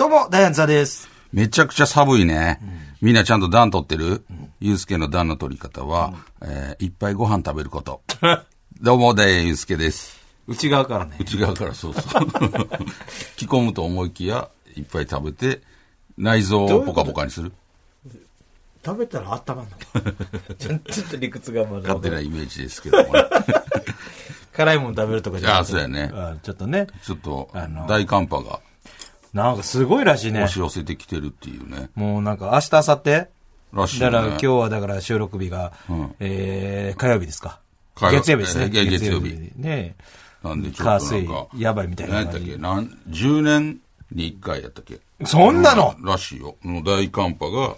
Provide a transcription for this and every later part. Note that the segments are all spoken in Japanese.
どうも、ダイアンツァです。めちゃくちゃ寒いね。みんなちゃんと暖取ってる？ゆうすけの暖の取り方は、えーいっぱいご飯食べること。どうも、ダイアンゆうすけです。内側からね。内側からそうそう。着込むと思いきや、いっぱい食べて、内臓をポカポカにする。食べたら温まんのちょ ちょっと理屈がまだ。勝手なイメージですけどもね。辛いもの食べるとかじゃなくてあそうやねあちょっとね。ちょっと大寒波がなんかすごいらしいね押。し寄せてきてるっていうね。もうなんか明日、明後日？らしいよね。だから今日はだから収録日が、んえー、火曜日ですか？火曜月曜日ですね。えー月曜日ねなんでちょっとなん火水か、やばいみたいな何やったっけ？なん、10年に1回やったっけ？そんなの？らしいよ。もう大寒波が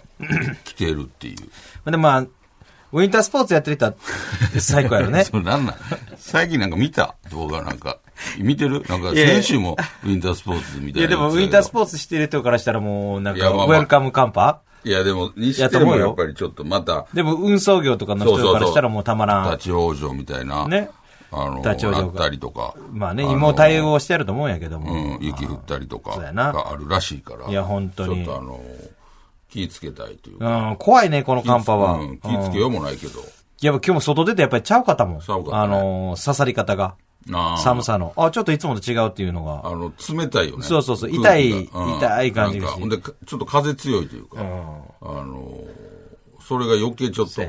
来てるっていう。で、まあ、ウィンタースポーツやってる人は最高やろね。それなんなん最近なんか見た？動画なんか。見てる？なんか先週もウィンタースポーツみたいないやでもウィンタースポーーツしてる人からしたらもうなんか、ウェルカムカンパ？ツ。いやでも、にしてもやっぱりちょっとまた、でも運送業とかの人からしたらもうたまらん。立ち往生みたいな、ね。あの、立ち往生ったりとか。まあね、の今も対応してると思うんやけどうも。ん、雪降ったりとかそうやながあるらしいから。いや本当にちょっとあの、気ぃつけたいというか。うん、怖いね、この寒波は。うん、気ぃつけようもないけど。いや、今日も外出てやっぱりちゃうかったもん。ちゃうかったねあのー、刺さり方が。寒さの。あ、ちょっといつもと違うっていうのが。あの、冷たいよね。そうそうそう痛いうん痛い感じがほんで、かちょっと風強いというか、あの、それが余計ちょっと。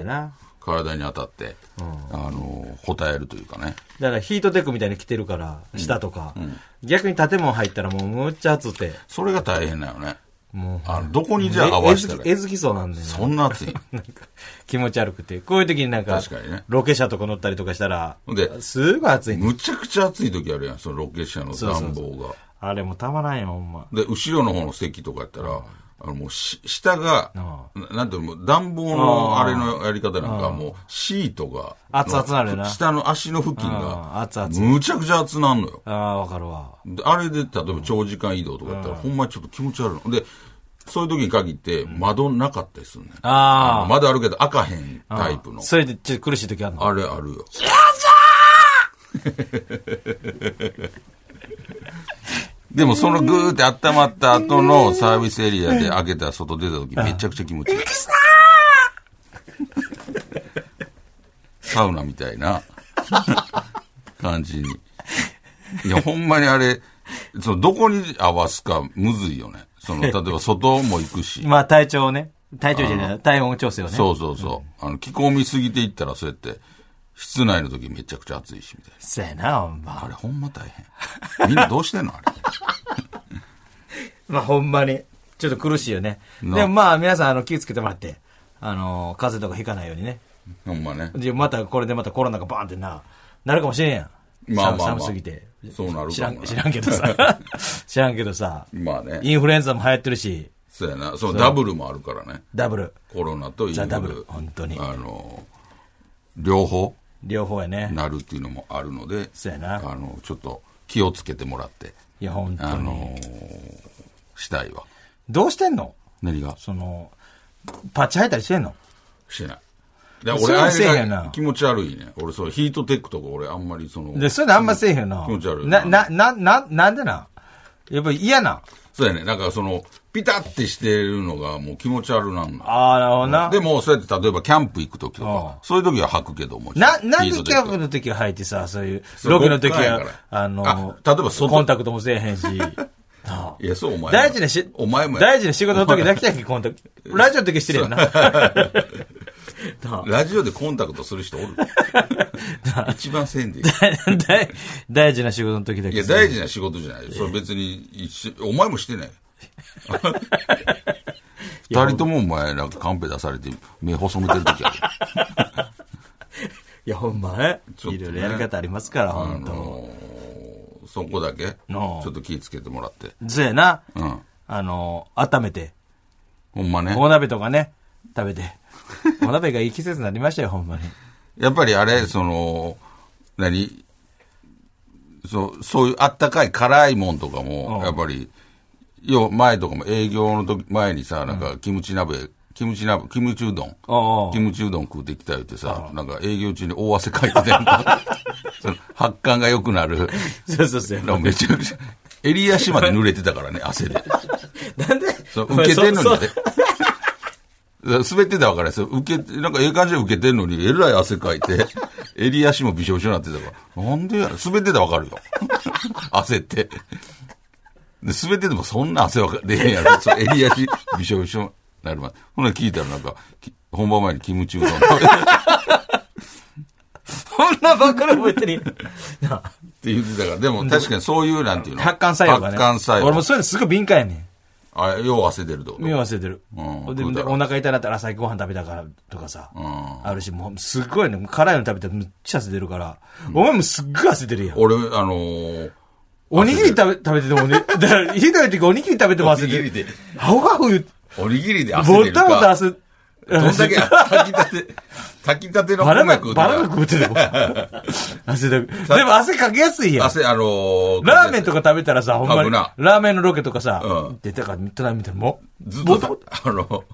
体に当たって、あの、答えるというかね。だからヒートテックみたいに着てるから、下とか。逆に建物入ったらもうむっちゃ暑くて。それが大変だよね。もう。あの、どこにじゃあ合えわせたらえずきそうなんで、ね。そんな暑い。なんか気持ち悪くて。こういう時になんか、確かにねロケ車とか乗ったりとかしたら、ですごい暑いね。むちゃくちゃ暑い時あるやん、そのロケ車の暖房が。あれもうたまらんよ、ほんま。で、後ろの方の席とかやったら、あのもうし、下が、あななんていうの、暖房のあれのやり方なんか、もう、シートが、熱々なるよな下の足の付近あが、熱々むちゃくちゃ熱なんのよ。ああ、わかるわ。であれで、例えば長時間移動とかやったら、ほんまにちょっと気持ち悪いの。で、そういう時に限って、窓なかったりするね。あの窓あるけど、開かへんタイプの。それでちょっと苦しい時あるの？あれあるよ。でもそのぐーって温まった後のサービスエリアで開けたら外出た時めちゃくちゃ気持ちいい。サウナみたいな感じに。いや、ほんまにあれ、そのどこに合わすかむずいよね。その、例えば外も行くし。まあ体調をね。体調じゃない、体温調整をね。そうそうそう。あの、着込みすぎていったらそうやって、室内の時めちゃくちゃ暑いし、みたいな。そうやな、ほんま。あれほんま大変。みんなどうしてんのあれ？まあほんまに。ちょっと苦しいよね。なでもまあ皆さんあの気をつけてもらって、あの、風邪とかひかないようにね。ほんまね。で、またこれでまたコロナがバーンってな、なるかもしれんやん。まあまあまあ寒寒すぎて。そうなる知らもな知らんけどさ。知らんけどさ。まあね。インフルエンザも流行ってるし、そうやな。そのダブルもあるからね。ダブル。コロナとインフル。ザダブル本当にあの、両方？両方やね。なるっていうのもあるので、そうやなあの、ちょっと気をつけてもらって、いや、本当に。あの、したいわ。どうしてんの？何が？その、パッチ履いたりしてんの？してない。で俺、あんが気持ち悪いね。俺、そう、ヒートテックとか俺あんまりその、で、そういうのあんませえへんよな。気持ち悪いな、な、な、な、なんでなん？やっぱり嫌なん。そうやね。なんかその、ピタってしてるのがもう気持ち悪なんだ。ああ、なるほどな。でも、そうやって例えばキャンプ行くときとうんか、そういう時は履くけども。な、なんでキャンプのの時は履いてさ、そういう、ロケの時は極端やか、らあの、あ例えば外コンタクトもせえへんし。いや、そうお前も。大事なし、お前もや大事な仕事の時だけやんけ、コンタクト。ラジオの時してるよな。なあラジオでコンタクトする人おる？一番せんでいい。大大事な仕事の時だけいや、大事な仕事じゃない。それ別にお前もしてない。二人ともお前なんかカンペ出されて目細めてる時ある。いや、ほんまね。いろいろやり方ありますから、ほんと。あのーそこだけ、ちのょっと気ぃつけてもらって。そうやな。うん。あの、温めて、ほんまね。お鍋とかね、食べて。お鍋がいい季節になりましたよ、ほんまに。やっぱりあれ、その、何？そう、そういうあったかい辛いもんとかも、やっぱり、よ、前とかも営業の時、前にさ、なんか、キムチ鍋、キムチ鍋、キムチうどん。キムチうどん食うてきた言ってさ、なんか営業中に大汗かいてて、その発汗が良くなる。そうそうそう。めちゃくちゃ、襟足まで濡れてたからね、汗で。なんで？受けてんのに。滑ってたら分からですよ。受け、なんかええ感じで受けてんのに、えらい汗かいて、襟足もびしょびしょになってたから。なんでやろ滑ってたら分かるよ。汗って。で、滑っててもそんな汗は出へんやろ。そう襟足びしょびしょになるまで。ほんなら聞いたらなんか、き本番前にキムチうどん そんなばっかり覚えてるよ。なあて言ってたから。でも確かにそういうなんていうの？発汗作用がね。発汗作用。俺もそういうのすごい敏感やねあ、よう汗出るってこと？ん。目忘れてる。うんで食うたらでお腹痛なったら朝ご飯食べたからとかさ。うん。あるし、もうすっごいね、辛いの食べたらめっちゃ汗出るから。お前もすっごい汗出るやん。俺、あのー、おにぎり食べ、食べててもね、だから、ひどい時おにぎり食べても汗出る。おにぎりで、ハフハフ言って、おにぎりで汗出るぼったぼたか。汗、どんだけ炊きたて、炊きたてのバラが、米食うたらバラが食うてても。汗だく。でも汗かきやすいやん。汗、あのー、ラーメンとか食べたらさ、ほんまに、ラーメンのロケとかさ、うん出たから、見たら見たらもう、ずっとあの、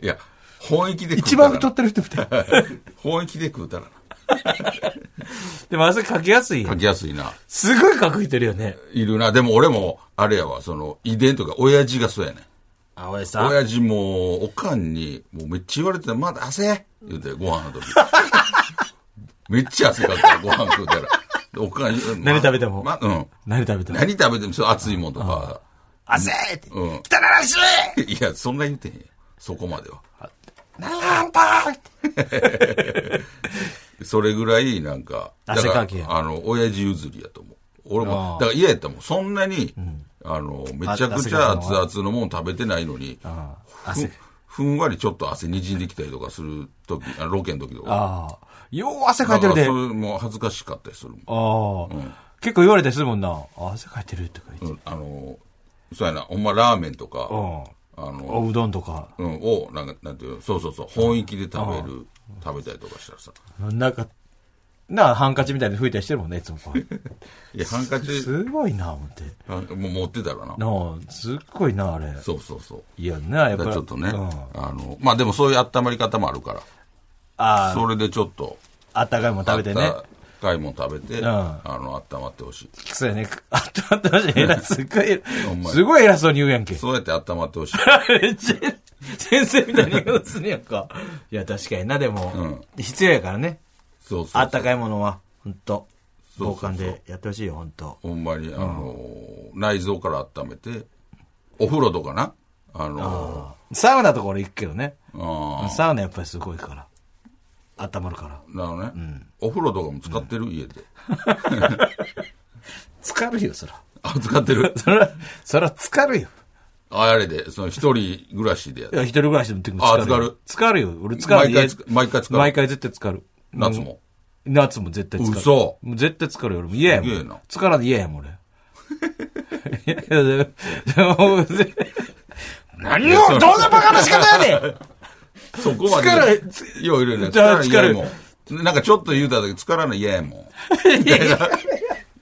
いや、本域で食う一たら番太ってる人みたい。本域で食うたら でも汗かきやすいや書ん。きやすいな。すごいかくいてるよね。いるな。でも俺も、あれやわ、その、遺伝とか、親父がそうやねん。あ、おやさん。親父も、おかんに、もうめっちゃ言われてた、まだ汗言うて、ご飯の時。めっちゃ汗かくから、ご飯食うたら。でおかん、何食べても？ま、うん。何食べても？何食べても、そう熱いもんとか。汗って。うん。汚らしいいや、そんな言うてへんよ。そこまでは。なんだ それぐらい、なんか、汗かきやら、あの、親父譲りやと思う。俺もだから嫌やったもん。そんなに、あの、めちゃくちゃ熱々のもん食べてないのに、あふんわりちょっと汗にじんできたりとかするとき、あのロケの時とか。ああ。よう汗かいてるで。それも恥ずかしかったりするもん。あ、結構言われたりするもんな。あ汗かいてるとか言って。うんあの、そうやな、ほんまラーメンとか、うん。あの、おうどんとか。うん、を、なんか、なんていうのそうそうそう、本域で食べる、食べたりとかしたらさ。なんか、なあ、ハンカチみたいに吹いたりしてるもんね、いつもこう。いや、ハンカチ、すごいな、思って。あもう持ってたらな。なあ、すっごいな、あれ。そうそうそう。いやな、やっだぱり。ちょっとね、うんあの、まあでもそういう温まり方もあるから、あそれでちょっと、あ、あったかいもん食べてね。あったかいもん食べて、んあの、温まってほしい。そうやね。あったまってました。偉 すっごいすごい偉そうに言うやんけ。そうやって温まってほしい。めっちゃ先生みたいに言うするやんか。いや、確かにな、でも、必要やからね。そうそう。あったかいものは、ほんと、そうそうそう交換でやってほしいよ、ほんと。ほんまに、あの、内臓から温めて、お風呂とかな、あの、サウナとか俺行くけどね。あサウナやっぱりすごいから。温まるから。あ、なるほどね、お風呂とかも使ってる、家で。浸かるよ、そら。あ、使ってる？そら、そら浸かるよ。ああれで、その一人暮らしでやっいや、一人暮らしの時もあ浸かるよ。浸浸かるよ。俺浸かる毎回つ毎回浸かる？毎回絶対浸かる。夏も？夏も絶対浸かる。嘘もう絶対浸かるよ。俺も嫌やもんすげえな。浸からんで嫌やもん、俺。いやいやでもぜ 何を、どんなバカな仕方やねんそこまで。疲れいや、いるいる。じゃあ疲れもん。なんかちょっと言うただけ疲らない嫌やもん。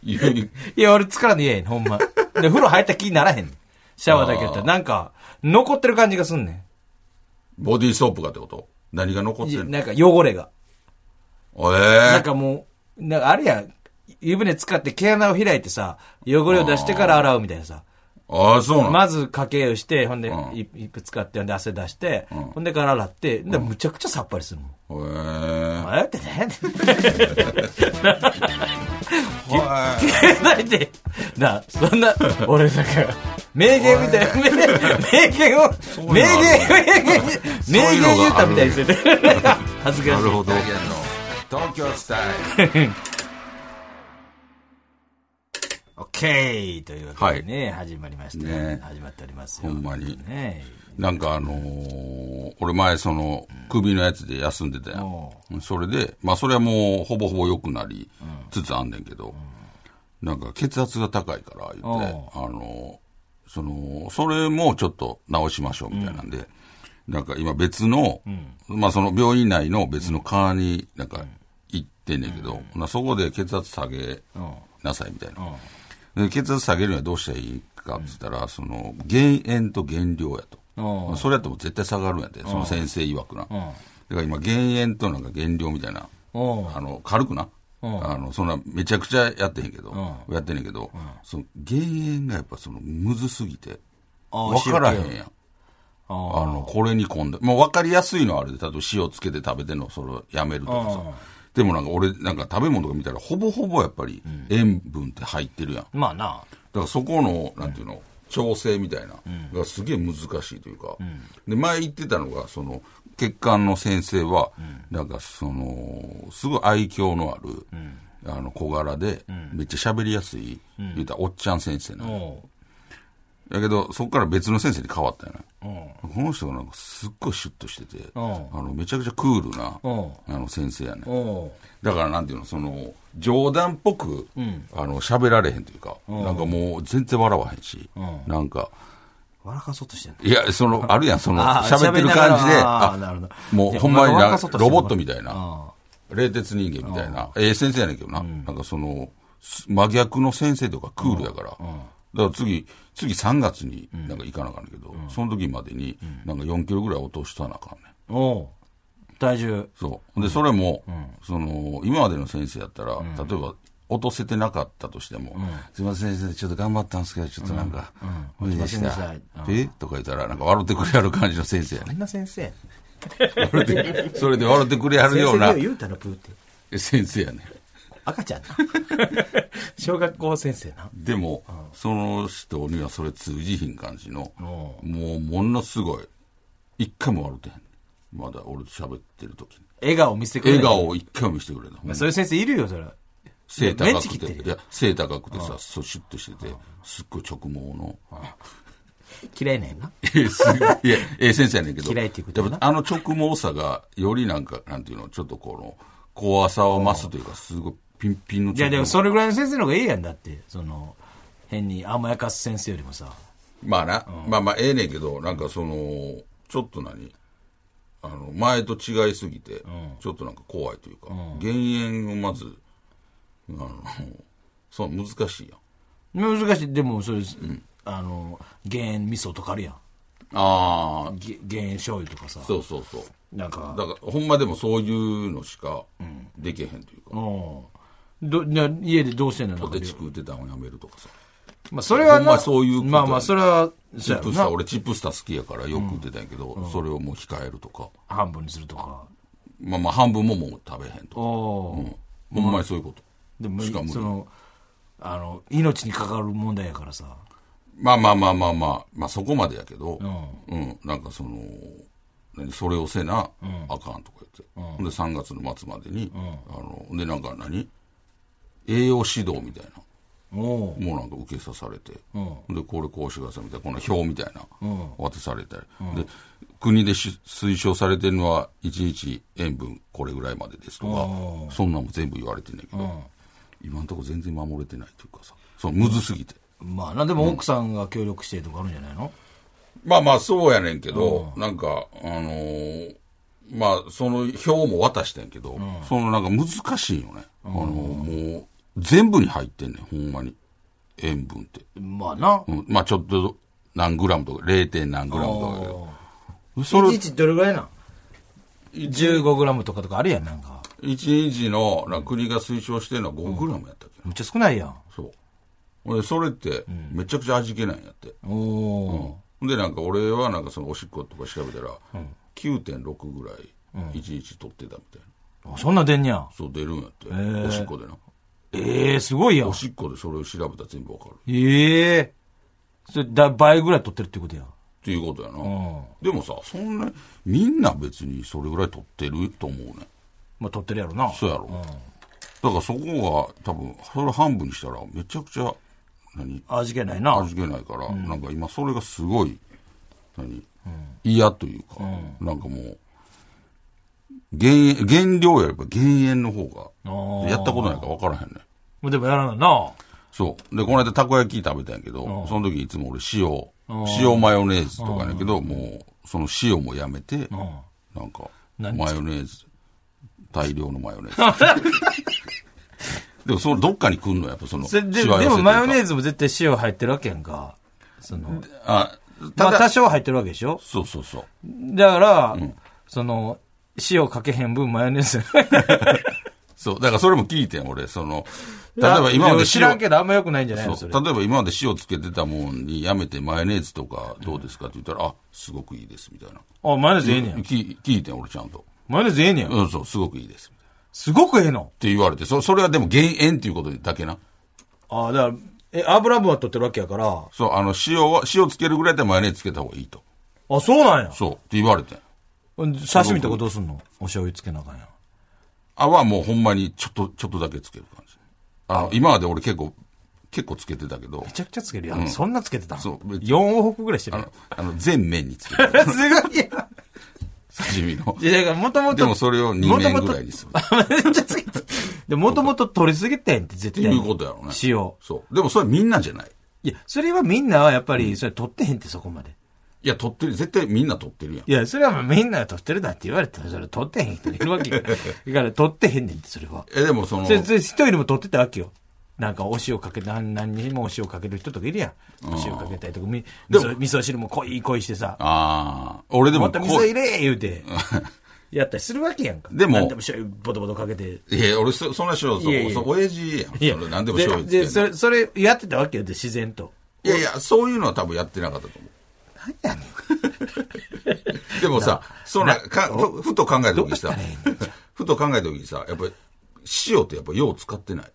言ういや、俺疲らんで嫌やねん、ほんま。で、風呂入った気にならへんねん。シャワーだけやったら。なんか、残ってる感じがすんねボディーソープがってこと何が残っん。てんのなんか汚れが。えなんえかもう、なんかあれやん。湯船使って毛穴を開いてさ、汚れを出してから洗うみたいなさ。ああ、そうなのまずかけをして、ほんで、うんい一服使って、ほんで汗出して、ほんでから洗って、で、むちゃくちゃさっぱりするもん。へえあやってね。はだって、なあ、そんな、俺なんか、名言みたいな、名名言を、名言、名言、名言言うたみたいにしてて。恥ずかしい。なるほど。東京スタイル。オッケーというわけでね、始まりました。ね。始まっておりますよ。ほんまに。ね。なんかあのー俺前その、首のやつで休んでたやん。それで、まあそれはもうほぼほぼ良くなりつつあんねんけど、なんか血圧が高いから言って、あのーその、それもちょっと直しましょうみたいなんで、なんか今別の、まあその病院内の別の科になんか行ってんねんけど、なそこで血圧下げなさいみたいな。で血圧下げるにはどうしたらいいかって言ったら、その、減塩と減量やと。うん。それやっても絶対下がるんやって、その先生曰くな。だから今減塩となんか減量みたいな、うん。あの、軽くな。あの、そんな、めちゃくちゃやってへんけど、やってんねんけど、その、減塩がやっぱその、むずすぎて、あわからへんやん。ああの、これに込んで、もう分かりやすいのはあれで、例えば塩つけて食べてんの、それをやめるとかさ。でもなんか俺、なんか食べ物とか見たら、ほぼほぼやっぱり塩分って入ってるやん。まあな。だからそこの、なんていうの、調整みたいな、がすげえ難しいというか、で、前言ってたのが、その、血管の先生は、なんかその、すごい愛嬌のある、あの、小柄で、めっちゃ喋りやすい、言うたらおっちゃん先生なの。おだけど、そこから別の先生に変わったよね。うん。この人がなんかすっごいシュッとしてて、うん。あの、めちゃくちゃクールな、うん。あの、先生やね。おだからなんていうの、その、冗談っぽく、あの、喋られへんというか、なんかもう全然笑わへんし、なんか、笑かそうとしてんの？いや、その、あるやん、その、喋ってる感じで、あーなるほど。もうほんまにロボットみたいな、冷徹人間みたいな、ええ先生やねんけどな、なんかその、す真逆の先生とかクールやから、だから次、次3月になんか行かなあかんけど、その時までに、なんか4キロぐらい落としたなあかんねん。おう体重。そう。で、それも、その、今までの先生やったら、例えば、落とせてなかったとしても、すいません、先生、ちょっと頑張ったんですけど、ちょっとなんか、無理でした。え？とか言ったら、なんか笑ってくれはる感じの先生やね。あんな先生？それで笑ってくれはるような先生言うたらプーって。先生やね。赤ちゃんな。小学校先生な。でも、その人にはそれ通じひん感じの、もう、ものすごい、一回も笑ってへん。まだ俺と喋ってる時に。笑顔見せてくれる。笑顔を一回も見せてくれない。そういう先生いるよ、それ。背高くて、てるいや、背高くてさ、そうシュッとしてて、すっごい直毛の。嫌いなんやな。いいや、ええ先生やねんけど。嫌いっていうことあの直毛さが、よりなんか、なんていうの、ちょっとこの、怖さを増すというか、すごいピンピンのいや、でも毛それぐらいの先生の方がええやんだって。その、変に甘やかす先生よりもさ。まあな、まあまあ、ええねんけど、なんかその、ちょっと何？あの、前と違いすぎて、ちょっとなんか怖いというか、減塩をまず、あの、そう、難しいやん。難しい。でも、それ、あの、減塩味噌とかあるやん。ああ、げ減塩醤油とかさ。そうそうそう。なんか、だから、ほんまでもそういうのしかできへんというか、うん。ど、な家でどうしてんの？ポテチ食うてたやめるとかさ。まあ、それはそういうまあまあ、それは、チップスター、俺チップスター好きやからよく食ってたんやけど、それをもう控えるとか。半分にするとか。まあまあ半分ももう食べへんとか。うん。ほんまにそういうこと。でもしか無理そのあの命に関わる問題やからさ。まあまあまあまあまあ、まあそこまでやけど、うん、なんかその、何それをせな、あかんとか言って。ほんで3月の末までに、あの、でなんか何？栄養指導みたいな。もうなんか受けさされて、で、これこうしてくださいみたいな、この表みたいな、渡されたり、で、国でし推奨されてるのは、1日塩分これぐらいまでですとか、そんなんも全部言われてんねんけど、今のところ全然守れてないというかさ、そう、むずすぎて。まあなでも奥さんが協力してとかあるんじゃないの、まあまあそうやねんけど、なんか、あのーまあその表も渡してんけど、そのなんか難しいよね。あのーもう、全部に入ってんねん、ほんまに。塩分って。まあな、うん、まあちょっと何グラムとか、0. 何グラムとかだけど。それ、日どれぐらいなん？15グラムとかとかあるやんなんか1日の、な国が推奨してるのは5グラムやったっけな、めっちゃ少ないやんそう。で、それって、めちゃくちゃ味気ないんやって。おおほんで、なんか俺はなんかそのおしっことか調べたら、9.6ぐらい、1日取ってたみたいな。ー、そんなん出んにゃそう出るんやって。ーおしっこでな。ええー、すごいやん。おしっこでそれを調べたら全部わかる。っええー、それだ倍ぐらい取ってるってことやていうことやな。ん。でもさ、そんな、みんな別にそれぐらい取ってると思うね。まあ取ってるやろな。そうやろ。だからそこが多分、それ半分にしたらめちゃくちゃ、何？味気ないな。味気ないから、なんか今それがすごい、何、嫌というか、なんかもう、減塩、減量よりやっぱ減塩の方あが、ーやったことないから分からへんね。でもやらななそう。で、この間たこ焼き食べたんやけど、その時いつも俺塩、塩マヨネーズとかやけど、もう、その塩もやめて、なんか、マ何ヨネーズ、大量のマヨネーズ。でも、そのどっかに来んのやっぱその、ででもマヨネーズ。ズも絶対塩入ってるわけやんか。その、あ、まあ多少入ってるわけでしょ？そうそうそう。だから、その、塩かけへん分マヨネーズ。そう。だからそれも聞いてん、俺。その、例えば今まで知らん塩、けどあんま良くないんじゃないのそ。そうれ。例えば今まで塩つけてたもんにやめてマヨネーズとかどうですかって言ったら、あ、すごくいいです、みたいな。あ、マヨネーズええねん。聞聞いてん、俺ちゃんと。マヨネーズええねん。うん、そう、すごくいいです。すごくええの。って言われて、そそれはでも減塩っていうことだけな。あだから、え、油分は取ってるわけやから。そう、あの、塩は、塩つけるぐらいでマヨネーズつけた方がいいと。あ、そうなんや。そう、って言われてん。刺身とかどうすんの？お醤油つけなあかんやん。あはもうほんまにちょっと、ちょっとだけつける感じ。あの、今まで俺結構、結構つけてたけどめ、ちゃくちゃつけるやん。そんなつけてたそう4往復ぐらいしてるあの。、あの、全面につけてる。すごいやん。刺身の。いや、だからもともと。でもそれを2年ぐらいにする。めっちゃつけて。で、もともと取りすぎてんって絶対。っていうことやろうね。塩。そう。でもそれみんなじゃない？いや、それはみんなはやっぱり、それ取ってへんってそこまで。いや、取ってる。絶対みんな取ってるやん。いや、それはもうみんなが取ってるだって言われたら、それ取ってへん人いるわけよ。だから取ってへんねんって、それは。え、でもそのそ、れ、それ一人でも取ってたわけよ。なんかお塩かけ、何、何にもお塩かける人とかいるやん。お塩かけたりとか、み味噌味噌汁も濃い濃いしてさ、ああ、俺でももっと味噌入れ言うて、やったりするわけやんか。でも何でも醤油ボトボトかけて。いや、俺そ、そんな塩、そう、いやいや親父やん。いやそれ何でも醤油でそれ、それやってたわけよ、で、自然と。いやいや、そういうのは多分やってなかったと思う。何やねん。でもさ、そんな、か、ふふと考えた時にさふと考えた時にさ、やっぱり、塩ってやっぱよう使ってない？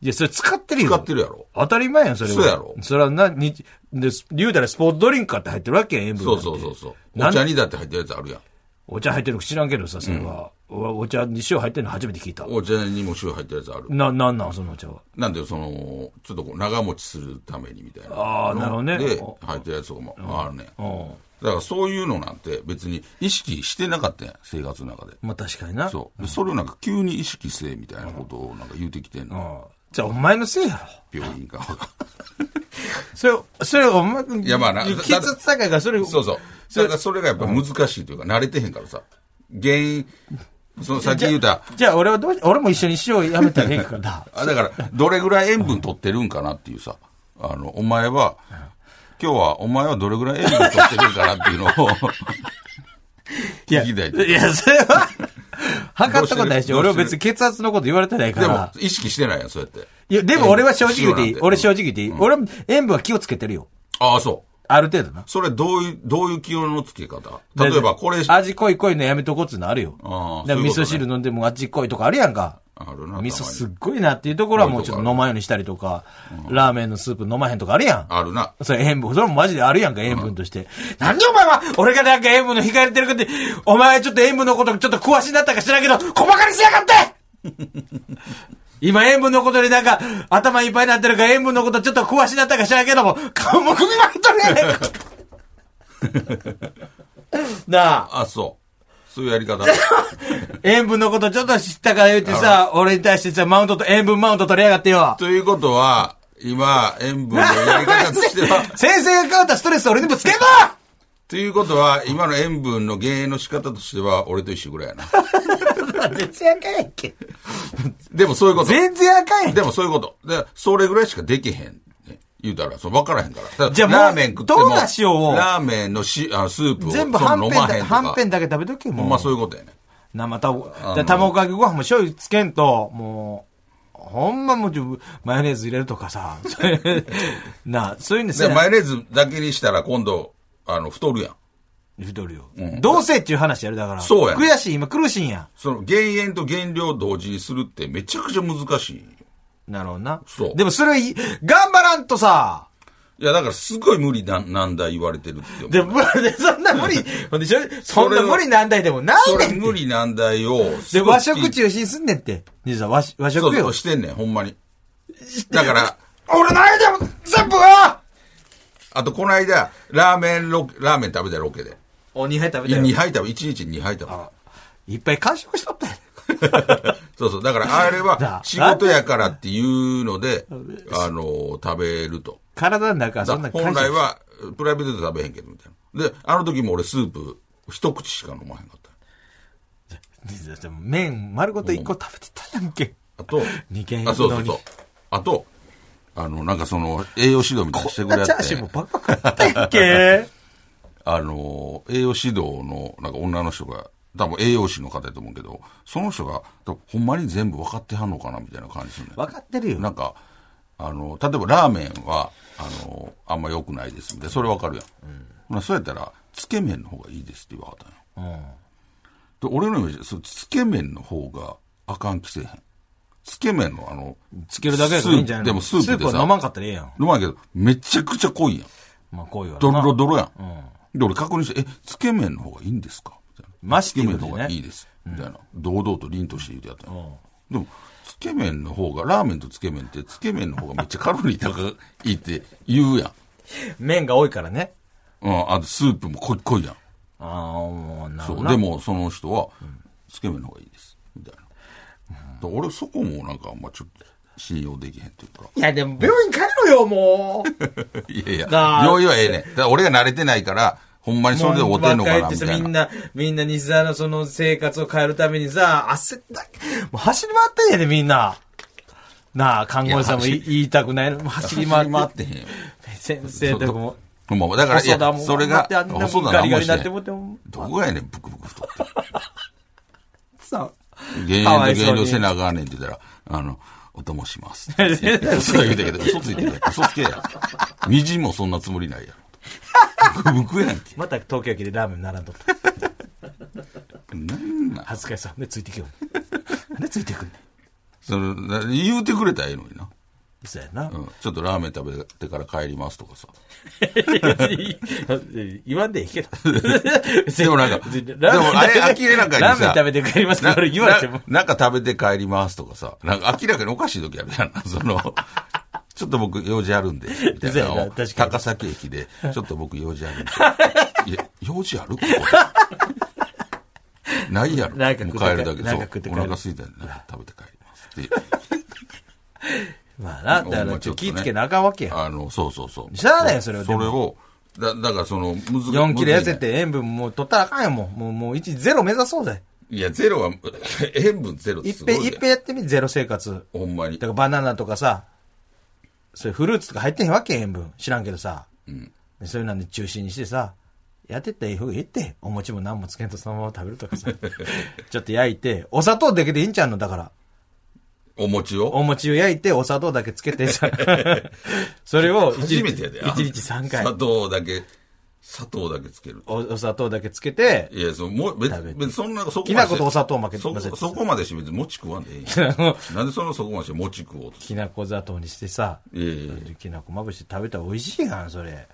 いや、それ使ってるよ。使ってるやろ。当たり前やん、それは。そうやろそれはな、に、で、言うたらスポーツドリンクかって入ってるわけやん、塩分そうそうそうそう。お茶にだって入ってるやつあるやん。お茶入ってるの知らんけどさ、それは。おお茶に塩入ってるの初めて聞いた。お茶にも塩入ってるやつある？な、なんなん、そのお茶は？なんで、その、ちょっとこう、長持ちするためにみたいな。あーなるほどねで、入ってるやつとかもあるね。うん。だからそういうのなんて別に意識してなかったやん、生活の中で。まあ確かにな。そう。でそれをなんか急に意識せえみたいなことをなんか言うてきてんの。うん。じゃあお前のせいやろ。病院側が。それ、それお前、いやまあな血圧高いからそれ、そうそう。だからそれがやっぱ難しいというか、慣れてへんからさ。原因、そのさっき言うた、じゃあ俺はどうし、俺も一緒に塩やめたらええからな。あだから、どれぐらい塩分取ってるんかなっていうさ、あの、お前は、今日は、お前はどれぐらい塩分取ってるんかなっていうのを、いや、聞きたいといや、それは、測ったことないし、俺は別に血圧のこと言われてないかでもら。、意識してないやん、そうやって。いや、でも俺は正直言っていい俺正直言っていい、俺は塩分は気をつけてるよ。ああ、そう。ある程度な。それどういう、どういう気温のつけ方？例えばこれ、味濃い濃いのやめとこうっつうのあるよ。ああ味噌汁飲んでも味濃いとかあるやんか。あるな。味噌すっごいなっていうところはもうちょっと飲まんようにしたりとか、ラーメンのスープ飲まへんとかあるやん。あるな。それ塩分、それもマジであるやんか、塩分として。なんでお前は、俺がなんか塩分の控えてるかって、お前ちょっと塩分のことちょっと詳しになったか知らんけど、小馬鹿にしやがって今塩分のことでなんか、頭いっぱいになってるから塩分のことちょっと詳しになったか知らんけども、顔も首巻きとるやねんか。なあ、あ、そう。そういうやり方。塩分のことちょっと知ったから言ってさ、俺に対してさ、マウントと、塩分マウント取りやがってよ。ということは、今、塩分のやり方としては、先生が変わったストレスを俺にぶつけんなということは、今の塩分の減塩の仕方としては、俺と一緒ぐらいやな。全然あかんやんけ。でもそういうこと。全然あかんやんけでもそういうこと。で、それぐらいしかできへん。ね言うたら、そう、分からへんから。だじゃあラーメン食っても、どんな塩をラーメンのしあのスープを全部そはんぺんだ、の飲まへんとか。はんぺんだけ食べとけ、もう。ほんまそういうことやね。生たぼ、で卵かけご飯も醤油つけんと、もう、ほんまもうちょ、マヨネーズ入れるとかさ、なあ、そういうんですで、よ。マヨネーズだけにしたら今度、あの、太るやん。太るよ。んどうせっていう話やるだから。そうやね悔しい、今苦しいんや。その、減塩と減量同時にするってめちゃくちゃ難しい。なるほどな。そうでもそれい、頑張らんとさ、いや、だからすごい無理な、なんだ言われてるって。でも、でそんな無理、でしょ？そんな無理難題でもないそれねんて。無理難題を。で、和食中中心すんねんって。実は和和食よそうそう、。してんねん、ほんまに。だから、俺の間も全部はあとこの間、ラーメンロケ、ラーメン食べたロケで。お、2杯食べたよ2杯食べ、1日2杯食べ。いっぱい完食しとったやん。そうそう。だからあれなは仕事やからっていうので、あの、食べると。体の中はそんなだ本来は、プライベートで食べへんけど、みたいな。で、あの時も俺スープ、一口しか飲まへんかった。でも麺丸ごと一個食べてたやんけ。あと、二軒あ、そうそうそう。あと、あの、なんかその、栄養指導みたいなのしてくれやってチャーシューもバクバク食ったやんけ。あの、栄養指導の、なんか女の人が、多分栄養士の方やと思うけど、その人が、ほんまに全部分かってはんのかなみたいな感じするね。分かってるよ。なんか、あの、例えばラーメンは、あの、あんま良くないですみたいな。それ分かるやん。まあそうやったら、つけ麺の方がいいですって言わはったんよ。で、俺のイメージ、そうつけ麺の方があかんきせへん。つけ麺のあの、つけるだけでいいんじゃないの？でもスープでさスープは飲まんかったらええやん。飲まんけど、めちゃくちゃ濃いやん。まあ、こういうわな。ドロドロドロやん。で、俺確認して、え、つけ麺の方がいいんですか？みたいな。マシつけ麺の方がいいです。みたいな。堂々と凛として言うてやったんよでも、つけ麺の方が、ラーメンとつけ麺って、つけ麺の方がめっちゃカロリー高いって言うやん。麺が多いからね。うん、あとスープも濃い濃いやん。ああ、もう、なるそう。ほどな。でも、その人は、つけ麺の方がいいです。みたいな。俺、そこもなんか、まあちょっと、信用できへんというか。いや、でも病院帰ろよ、もう。いやいや、病院はええねん。だ俺が慣れてないから、ほんまにそれでおてんのかな、もうみたいな。みんな、みんな西沢のその生活を変えるためにさ、焦った。もう走り回ってんやで、みんな。なあ、看護師さんも言いたくないの。もう走り回って。回ってへんよ。先生とかも。ほんま、だから、いや、それが、細田何もして。どこやねん、ブクブク太って。さ、減かわいそうに塩と減量せなあかんねんって言ったら、あの、お供します。い や嘘言うたけど、嘘ついてる。嘘つけや。みじんもそんなつもりないやろ。やんけ。また東京駅でラーメン並んどった。なんなん？恥ずかしそう。で、ついてきよう。なんでついてくんねん。そのな言うてくれたらええのにな。そうやな。うん。ちょっとラーメン食べてから帰りますとかさ。言わんでいいけど。でもなんか、でもあれ明らかにさ、ラーメン食べて帰りますって俺言われてもな。なんか食べて帰りますとかさ、なんか明らかにおかしい時あるやんな、その、ちょっと僕用事あるんで、みたいな高崎駅で、ちょっと僕用事あるんで。いや、用事あるここでないやろ。帰るだけ。なんか食って帰るそうお腹空いたんで、食べて帰ります。まあな、だからちょっと気ぃつけなあかんわけや。あの、そうそうそう。しゃあないよそれはそれを、だ、だからその、むず4キロ痩せて塩分もう取ったらあかんやもん。もう、もう1、ゼロ目指そうぜ。いや、ゼロは、塩分ゼロっていっぺん、いっぺんやってみ、ゼロ生活。ほんまにだか。らバナナとかさ、そういうフルーツとか入ってへんわけ塩分。知らんけどさ。うん。でそういうので中心にしてさ、やってったらいい方がいいって。お餅も何もつけんとそのまま食べるとかさ。ちょっと焼いて、お砂糖だけでいいんちゃうの？だから。お餅を？お餅を焼いて、お砂糖だけつけてさ。それを初めてやで。1日3回砂。糖だけ、砂糖だけつける。おお砂糖だけつけて、いや、その、もう、別食べて別にそんな、そこ。きな粉とお砂糖負けそ混ぜてそこまでして別に餅食わんでいい な粉なんでそのそこまでして餅食おうときな粉砂糖にしてさ、いやいやきな粉まぶして食べたら美味しいやん、それ。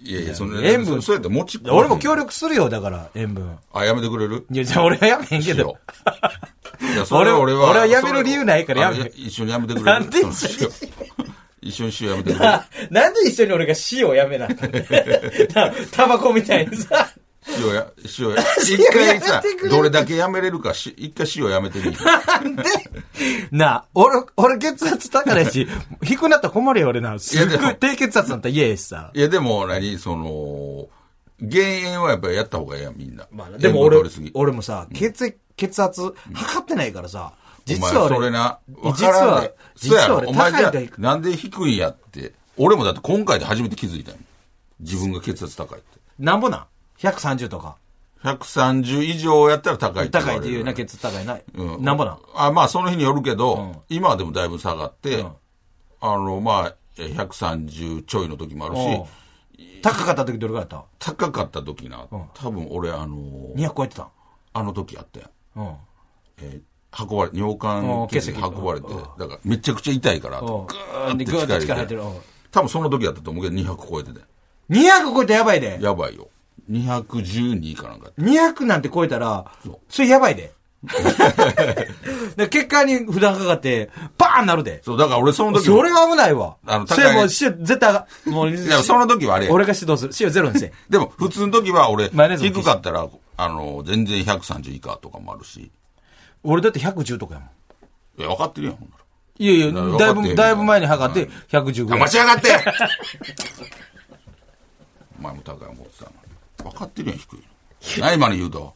いやいや、その塩分そそうやって餅食わん俺も協力するよ、だから、塩分。あ、やめてくれる？いや、じゃあ俺はやめへんけど。いや、それは俺は。俺はやめる理由ないからやめあ一緒にやめてくれるなんで一緒に？一緒に塩やめてくれるななんで一緒に俺が塩をやめなあかんねん たタバコみたいにさ。塩や、塩や。塩一回さやめてくれ、どれだけやめれるかし、一回塩やめてみる。なんで？なあ、俺、俺血圧高いし、低くなったら困るよ、俺な。すっごい低血圧になったら嫌やしさ。いや、でも、何、その、減塩はやっぱりやった方がええやん、みんな。まあな、でも俺俺もさ、血液、血圧測ってないからさ、実は俺、それな、わ実はで、実は俺お前じゃなんで低いんやって。俺もだって今回で初めて気づいたよ。自分が血圧高いって。なんぼなん ?130 とか。130以上やったら高いって。高いって言うな、血圧高いな。うんなんぼなん？あ、まあその日によるけど、うん今はでもだいぶ下がって、うんあの、まあ、え130ちょいの時もあるし、高かった時どれぐらいだっ高かった時な、うん多分俺あのた ?200 超えてたあの時あったやん。うん。えー運ばれ、尿管結石うん運ばれてうん、だからめちゃくちゃ痛いから、うんぐーって力力入れて入って多分その時やったと思うけど200超えてて。200超えたらやばいで。やばいよ。212かなんか。200なんて超えたらそれやばいで。で血管に負担かかって、バーンなるで。そう、だから俺その時それは危ないわ。あのそれもう、高い塩絶対もう、いや、その時はあれや俺が指導する。塩ゼロにせえ。でも普通の時は俺、低かったら、あの、全然130以下とかもあるし。俺だって110とかやもん。いや、分かってるやん、ほんなら。いやいや、なだいぶ、だいぶ前に測って110ぐらい。間違がって お前も高い思ってたのに。分かってるやん、低いの。ない今の言うと。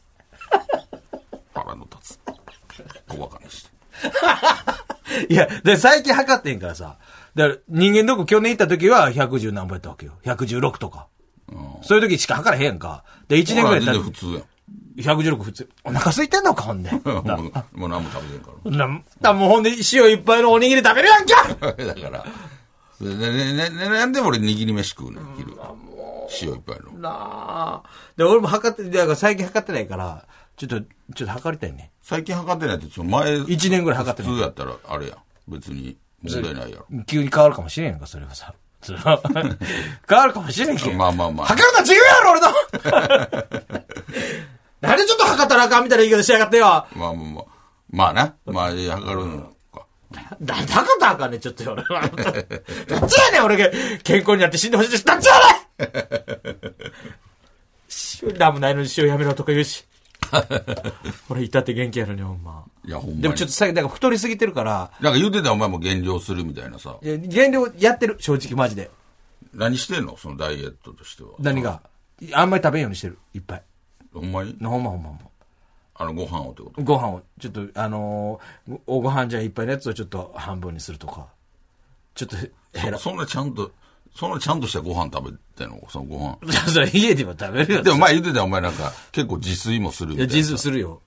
腹の立つ。小馬鹿にして。いや、で、最近測ってんからさ。だから、人間ドック去年行った時は110何本やったわけよ。116とか。そういう時しか測らへんやんか。で、1年ぐらい経って普、通やん。116普通。お腹空いてんのか、ほんで。もう何も食べてんかな、だもうほんで塩いっぱいのおにぎり食べるやんから。だから、ねねねねなんで俺握り飯食うねん、昼。塩いっぱいの。なあ。で、俺も測って、だから最近測ってないから、ちょっと、ちょっと測りたいね。最近測ってないって、前。一年ぐらい測ってない普通やったら、あれやん。別に問題ないやろ。急に変わるかもしれんやんか、それはさ。それは変わるかもしれんけど。まあまあまあ測るの自由やろ、俺のなんでちょっと測ったらあかんみたいな言い方しやがってよ。まあまあまあ。まあな。まあ、測るのか。なんで測ったらあかんねん、ちょっと俺は。どっちやねん、俺が健康になって死んでほしいです。どっちやねん 塩なんもないのに塩やめろとか言うし。俺、いたって元気やのに、ほんま。いや、ほんまに。でもちょっと最近、だから太りすぎてるから、なんか言うてたお前も減量するみたいなさ。いや減量やってる、正直マジで。何してんの？そのダイエットとしては。何が？あんまり食べんようにしてる、いっぱい。ほんまに？ほんまほんまほんま。あの、ご飯をってこと？ご飯を、ちょっと、あのーおご飯じゃいっぱいのやつをちょっと半分にするとか。ちょっと減ら。そんなちゃんと、そんなちゃんとしたご飯食べてんの？そのご飯。それ家でも食べるよ。でも前言ってたお前なんか結構自炊もするみいや、たいな。自炊するよ。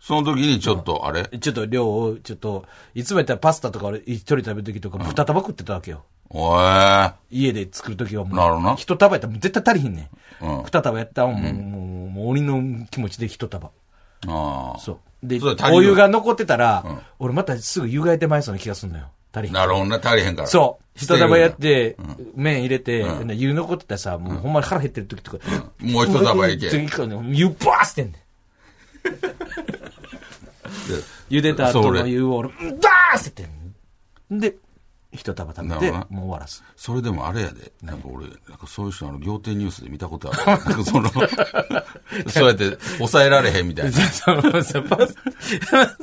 その時にちょっとあれ？ちょっと量を、ちょっと、いつもやったらパスタとか俺一人食べる時とか豚束食ってたわけよ。おえ家で作る時はもう。なるほどな一束やったら絶対足りひんねん。うん二束やったらもう、もう、もう鬼の気持ちで一束。ああ。そう。で、お湯が残ってたら、俺またすぐ湯がいてまいそうな気がするのよ。足りひん。なるほどね、足りへんから。そう。一束やだって、麺入れて、湯残ってたらさ、もうほんまに腹減ってる時とか。もう一束いけ次からね湯バー捨てんねん。茹でた後の湯を俺、バー捨ててんで、一束食べて、もう終わらす。それでもあれやで。なんか俺、なんかそういう人あの、仰天ニュースで見たことある。なんかその、そうやって抑えられへんみたいな。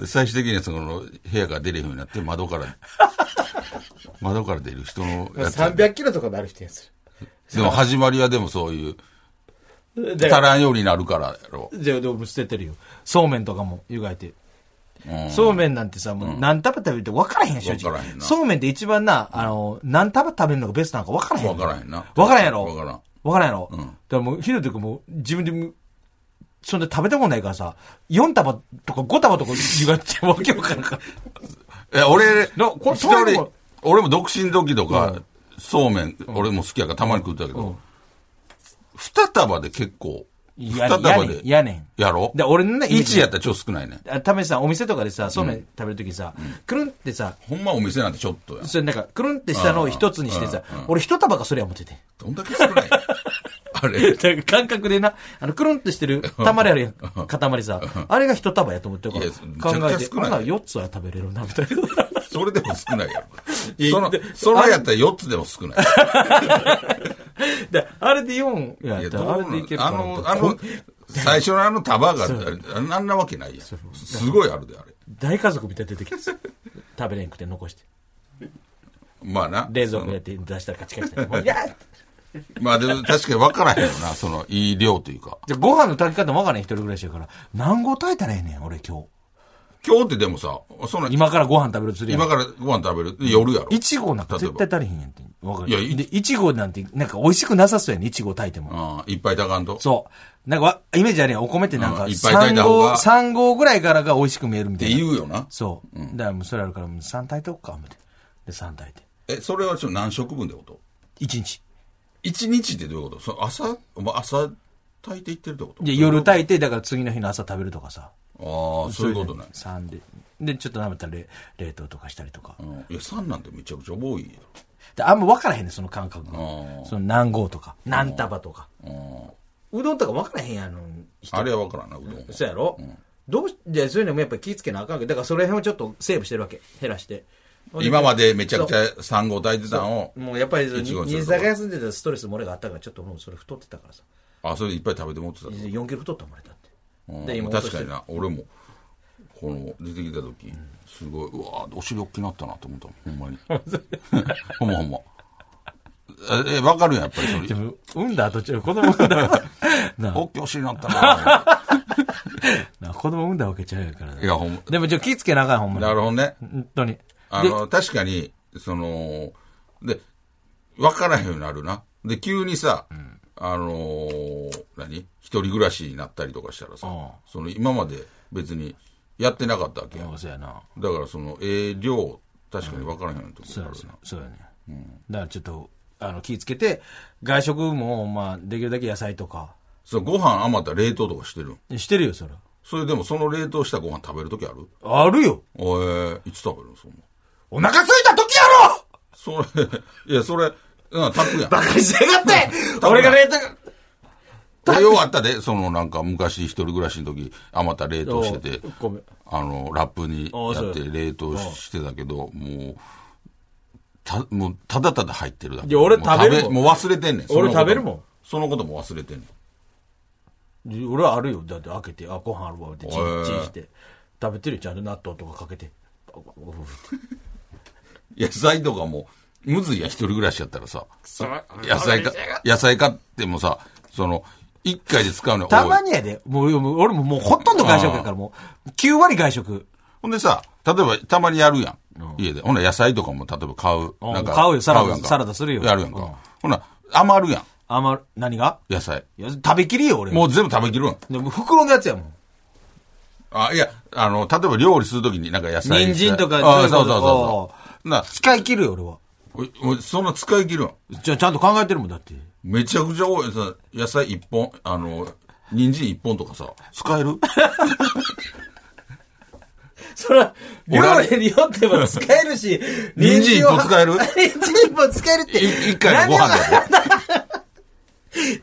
最終的にはその、部屋から出れへんようになって、窓から、窓から出る人のやつ。300キロとかなる人やつ。でも始まりはでもそういう、足らんようになるからやろ。じゃあ、でも捨ててるよ。そうめんとかも湯がいて。うん。そうめんなんてさ、もう何束食べるって分からへん、正直。分からへんな。そうめんって一番な、あの、何束食べるのがベストなのか分からへん。分からへんな。分からへんやろ？分からん。分からんやろ？ん。だからもう、ひろとくんもう自分でも、そんな食べたことないからさ、4束とか5束とか湯がいてわけわからんから。え、俺、なこれ一人、俺も独身時とか、そうめん、俺も好きやからたまに食ったけど、二束で結構、や、やねん、やねん。やろ？で、俺のね、家で一やったら超少ないね。あためさ、お店とかでさ、そうめん食べるときさ、くるんってさ、ほんまお店なんてちょっとや。それなんか、くるんってしたのを一つにしてさ、俺一束がそれは持ってて。どんだけ少ない？あれ？感覚でな、あの、くるんってしてる、たまりあるやん、塊さ。あれが一束やと思ってるから、考えて、めちゃくちゃ少ないほな4つは食べれるな、みたいな。それでも少ないやろ。そので、そのやったら4つでも少ない。で、あれで4やったら、あれでいけるかな？あの、とあの、最初のあの束が、ああんなわけないやん。すごいあるで、あれ。大家族みたいに出てきてさ食べれんくて残して。まあな。冷蔵庫やって出したらカチカチで。もういやまあでも確かに分からへんよな、その、いい量というか。じゃあご飯の炊き方もわからへん一人暮らしやから、何合炊いたらええねん、俺今日。今日ってでもさ、その、今からご飯食べるつりやん今からご飯食べる夜やろ。1合なんか絶対足りへんやんって。わかるいやいで、1合なんて、なんか美味しくなさそうやねん、1合炊いても。ああいっぱい炊かんと。そう。なんかわ、イメージあるやん、お米ってなんか、うんいっぱい炊いた3合、方が3合ぐらいからが美味しく見えるみったていな。言うよな。そう。だからもうそれあるから、もう3炊いておくか、思って。で、3炊いて。え、それはちょっと何食分ってこと？1日。一日ってどういうこと？その朝、お前朝炊いていってるってこと？で、夜い炊いて、だから次の日の朝食べるとかさ。ああ、そういうことね。3で。で、ちょっと舐めたら冷冷凍とかしたりとか。うんいや、3なんてめちゃくちゃ多いあんま分からへんねん、その感覚がその何合とか、何束とか。うんうどんとか分からへんやの、人あれは分からんな、うどんは。そうやろ、どうし、じゃあそういうのもやっぱり気ぃつけなあかんわけどだからそれ辺をちょっとセーブしてるわけ。減らして。今までめちゃくちゃ3合炊いてたのを、もうやっぱり、水とが休んでたストレスも俺があったから、ちょっともうそれ太ってたからさ。あ、それでいっぱい食べて持ってたと？4キロ太ったもん俺だって。うんで今確かにな、俺も、この、出てきた時、すごい、うわお尻大きなったなと思ったほんまに。ほんまほんま。え、えわかるやん、やっぱりそれで。も、産んだ後、ちょ子供産んだ後 なあ大きいお尻になったな なあ子供産んだわけちゃうやからな。いや、ほんま。でも、ちょ、気ぃつけなあかん、ほんまに。なるほどね。本当に。で、あの、確かに、その、で、わからへんようになるな。で、急にさ、あのー何？一人暮らしになったりとかしたらさうん、その今まで別にやってなかったわけやん。そうやな。だからその、ええ量、確かに分からへんとこあるな。。そうやね。だからちょっと、あの、気ぃつけて、外食も、まあ、できるだけ野菜とか、そう、ご飯余ったら冷凍とかしてるんしてるよ、それ。それでもその冷凍したご飯食べるときある？あるよ。おえいつ食べるのそんな。お腹空いた時やろそれ、いや、それ、うん、炊くやん。バカにしやがって俺が冷凍、俺ようあったで、そのなんか昔一人暮らしの時余った冷凍してて。あの、ラップにやって冷凍してたけど、もう、た、もう、ただただ入ってるだけ。いや俺食べるもう忘れてんねん。俺食べるもん。そのことも忘れてんねん。俺はあるよ。だって開けて、あ、ご飯あるわ、ってチンチンして。食べてるよちゃんと納豆とかかけて。野菜とかも、むずいやん、一人暮らしやったらさ。野菜か、野菜買ってもさ、その、一回で使うの多いたまにやで。もう、俺ももうほとんど外食やから、もう、9割外食。ほんでさ、例えばたまにやるやん。家で。ほんなら野菜とかも例えば買う。うんなんか買うよサラダ買やんかサラダするよやるやんか。うんほな、余るやん。あんま、何が？野菜。いや、食べきりよ、俺。もう全部食べきるん。でも袋のやつやもん。あ、いや、あの、例えば料理するときになんか野菜。人参とかあそううそううそうそう。な、使い切るよ、俺は。おおそんな使い切るん？ちゃちゃんと考えてるもん、だって。めちゃくちゃ多い。さ、野菜一本、あの、人参一本とかさ、使える？それは、料俺理によっても使えるし、人参一本使える？人参一本使えるって。い一回のご飯で。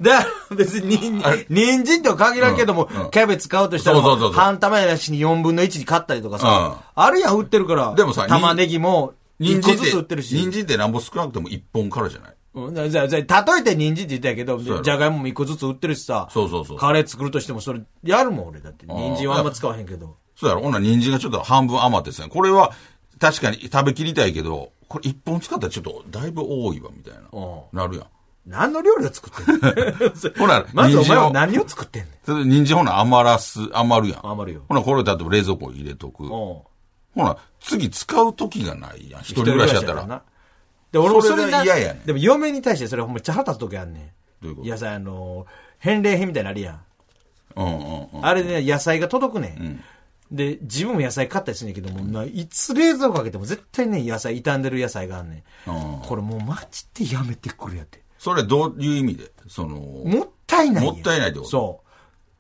だから別に人人参とは限らんけども、うんうんキャベツ買うとしたら、半玉やしに4分の1に買ったりとかさ、あるやん、売ってるから。でもさ玉ねぎも、1個人参ずつ売ってるし。人参ってなんぼ少なくても一本からじゃない？うん、じゃあじゃあ例えて人参って言ったけど、じゃがいもも1個ずつ売ってるしさ、そうそうそうカレー作るとしてもそれやるもん、俺だって。人参はあんま使わへんけど。そうやろほんなら人参がちょっと半分余ってさ、これは確かに食べきりたいけど、これ一本使ったらちょっとだいぶ多いわ、みたいな。うなるやん。何の料理を作ってんの？ほら、まずお前人参をは何を作ってんねん。それで人参ほな余らす、余るやん。余るよほな、これ例えば冷蔵庫に入れとく。ほうん。な、次使う時がないやん。一人暮らしやったら。な。で、俺もそそれ嫌やねんでも嫁に対してそれほんま茶腹立つ時あんねん。どういうこと？野菜あの、返礼品みたいなのあるやん。うんうんうん。あれで、ね、野菜が届くねん。で、自分も野菜買ったりするんやけども、ないつ冷蔵庫開けても絶対ね、野菜、傷んでる野菜があんねん。うんこれもうマジでやめてくれやって。それどういう意味で？その、もったいないもったいないってこと？そ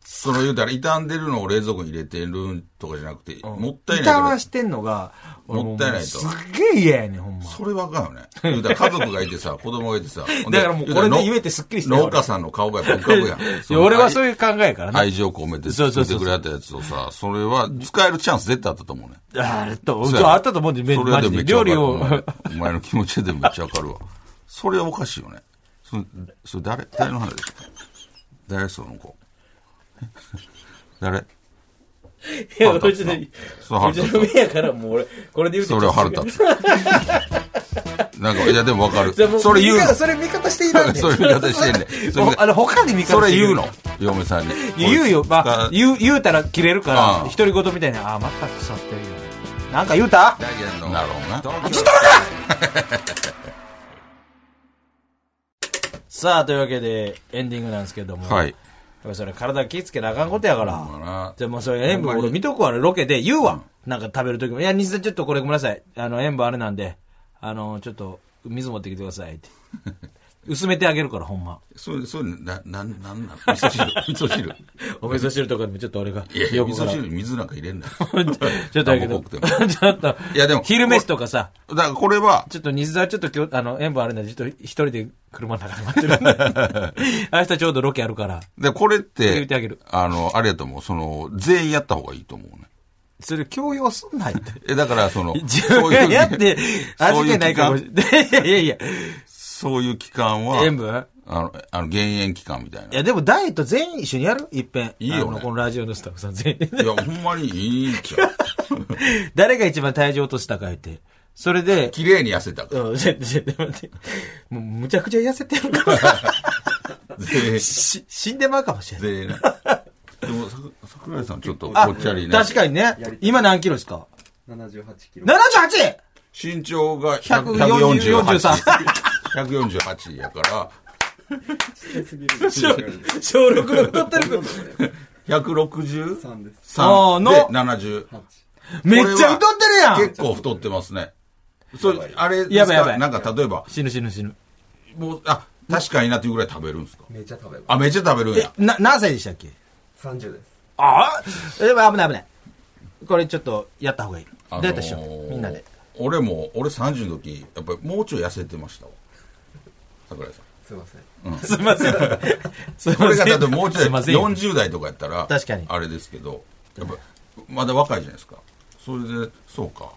その言うたら傷んでるのを冷蔵庫に入れてるとかじゃなくて、う。もったい傷ないけど。はしてんのが、俺もったいないとすっげえ嫌やねん、ほんま。それわかんよね。言うたら家族がいてさ、子供がいてさ。だからもうこれで言えてすっきりしてる農家さんの顔がやっぱ浮かぶやん。俺はそうういう考えやからね。愛情込めて作ってくれたやつをさ、それは使えるチャンス絶対あったと思うね。あっと、あったと思うんで、め。っちゃ料理を、お前の気持ちでめっちゃわかるわ。それはおかしいよね。そそれ誰？誰の話？誰？その子 誰？いや、俺ちょっと、そうちの目やからもう俺、これで言うとそれは腹立つ。なんか、いやでもわかる。それ言う。それ味方していらんねん。それ味方してんねんあの、他に味方してるそれ言うの？嫁さんに。言うよ。まあ使、言う、言うたら切れるから、独り言みたいな、ああ、また腐ってるよ。なんか言うた？なるほどな。さあ、というわけで、エンディングなんですけども。はい。それ体気ぃつけなあかんことやから。ほんまなじゃあもうそれ塩分俺見とくわ、ロケで言うわ。なんか食べるときも。いや、西田ちょっとこれごめんなさい。あの、塩分あれなんで、あの、ちょっと、水持ってきてくださいって。薄めてあげるから、ほんま。そうそうな、なん、なんなん？味噌汁、味噌汁。お味噌汁とかでもちょっと俺が。いや、味噌汁に水なんか入れんなよ。ちょっと。あ僕濃くても ちょっと。いやでも昼飯とかさ、だからこれは、ちょっと西田はちょっと今日、あの、塩分あれなんで、ちょっと一人で車の中で待ってるんで。明日ちょうどロケあるから。で、これっ言ってあげる、てあの、あれやと思う。その、全員やった方がいいと思うね。それ強要すんないって。え、だから、その、自分がやって、味気ないかもしれない。いやいやいや、そういう期間は、塩分あの、あの、減塩期間みたいな。いや、でもダイエット全員一緒にやる？いっぺん。いいよねこのラジオのスタッフさん全員。いや、ほんまにいいんちゃう。誰が一番体重落としたか言って。それで、綺麗に痩せたから。うん、ちょ、ちょ、待って。もう、むちゃくちゃ痩せてるから。ぜし、死んでまうかもしれない。ぜでも、さ桜井さんちょっとぽっちゃりね。確かにね。今何キロですか78キロ。78! 身長が140 148。148やから、小6の太ってる。163 3です。あーので70。めっちゃ太ってるやん結構太ってますね。それ、あれですやばいやばいかなんか例えば、死ぬ死ぬ死ぬ。もう、あ、確かになっていうぐらい食べるんですか？めっちゃ食べます。あ、めっちゃ食べるんえや。、な、何歳でしたっけ？30です。ああえ、危ない危ない。これちょっとやった方がいい。あのーどうやったっしょ？みんなで。俺も、俺30の時、やっぱりもうちょい痩せてましたわ。桜井さん。すいません。すいません。すいません。これが例えばもうちょいすいません。40代とかやったら、確かにあれですけど、やっぱ、まだ若いじゃないですか。それで、そうか。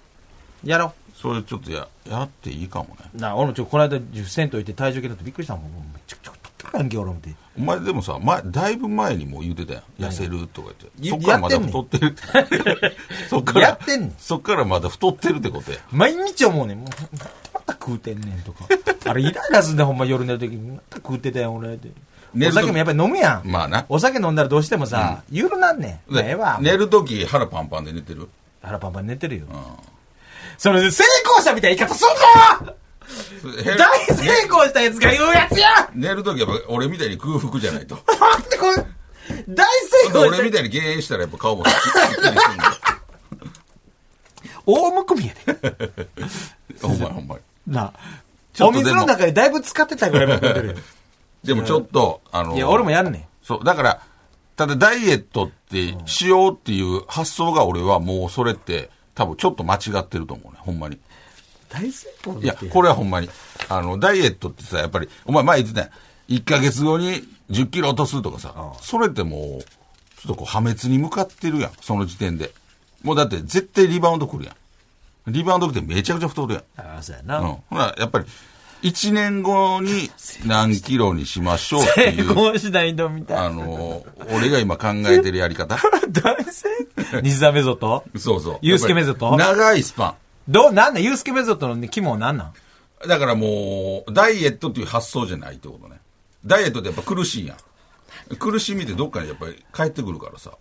やろそれちょっとや、やっていいかもね。う。な、俺もちょ、この間10セントいて体重計だってびっくりしたもん。めちゃくちゃ太ってるやんけ、俺思って。お前でもさ、前、だいぶ前にもう言うてたやん。痩せるとか言って。いそっからまだ太ってる。そっから、やってんそっからまだ太ってるってことや。毎日思うねん。もう、また食うてんねんとか。あれイライラすんねん、ほんま夜寝るときに。また食うてたやん、俺って。お酒もやっぱり飲むやん。まあな。お酒飲んだらどうしてもさ、ゆるなんねん。でええわ。寝るとき腹パンパンで寝てる？腹パンパン寝てるよ。うん。それで成功者みたいな言い方すんなへ大成功したやつが言うやつや寝るときやっぱ俺みたいに空腹じゃないと。なんでこれ、大成功俺みたいに減塩したらやっぱ顔もすっきりするんだよ。大むくみやで。ほんまにほんまに。なお水の中でだいぶ使ってたぐらいむくんでるよ。でもちょっと、あのいや、俺もやるねん。そう。だから、ただダイエットってしようっていう発想が俺はもうそれって多分ちょっと間違ってると思うね。ほんまに。大成功いや、これ。れはほんまに。あの、ダイエットってさ、やっぱり、お前前言ってたやん。1ヶ月後に10キロ落とすとかさ、それってもう、ちょっとこう破滅に向かってるやん。その時点で。もうだって絶対リバウンド来るやん。リバウンド来てめちゃくちゃ太るやん。ああ、そうやな。うん。ほら、やっぱり、1年後に 何キロにしましょうって成いう、功しないのみたいあの、俺が今考えてるやり方。大成功西澤メゾット？そうそう。ユースケメソッドやっぱり長いスパどう、なんなん？ユースケメゾットの肝はなんなん？ン。だからもう、ダイエットっていう発想じゃないってことね。ダイエットってやっぱ苦しいやん。苦しみってどっかにやっぱり帰ってくるからさ。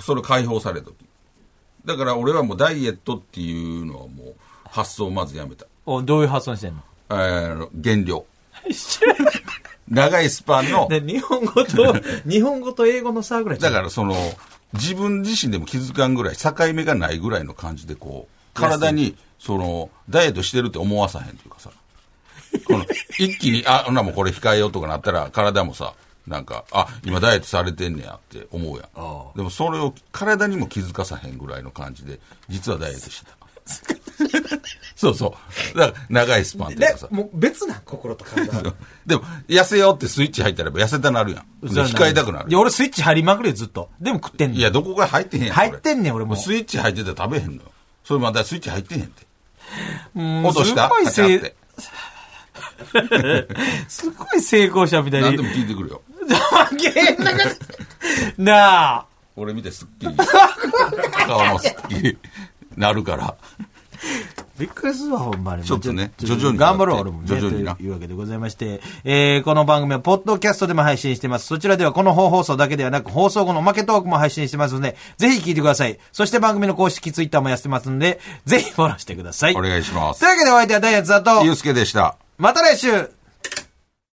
それ解放された時。だから俺はもうダイエットっていうのはもう発想をまずやめた。おどういう発音してんの？えー、減量。長いスパンの、で、日本語と、日本語と英語の差ぐらい。だからその、自分自身でも気づかんぐらい、境目がないぐらいの感じでこう、体に、その、ダイエットしてるって思わさへんというかさ、この、一気に、あ、ほなもうこれ控えようとかなったら、体もさ、なんか、あ、今ダイエットされてんねやって思うやん。でもそれを体にも気づかさへんぐらいの感じで、実はダイエットしてた。そうそう。だから、長いスパンっていうでかさ、。もう別な心と体。でも、痩せようってスイッチ入ったら痩せたなるやん。で控えたくなるいや、俺スイッチ入りまくるよ、ずっと。でも食ってんねん。いや、どこが入ってへんやん。入ってんねん俺もうスイッチ入ってたら食べへんのよ。それまだスイッチ入ってへんって。うん落とした？すごい成功者みたいに何で。も聞いてくるよ。げなあ。俺見てすっきり。顔もすっきりなるから。びっくりするわ、ほんまに。ちょっとね徐々に頑張ろう、俺もね。徐々になというわけでございまして、えー、この番組は、ポッドキャストでも配信してます。そちらでは、この本放送だけではなく、放送後のおまけトークも配信してますので、ぜひ聞いてください。そして番組の公式ツイッターもやってますので、ぜひフォローしてください。お願いしますというわけで、お相手はダイアンツだとゆう、すけでした。また来週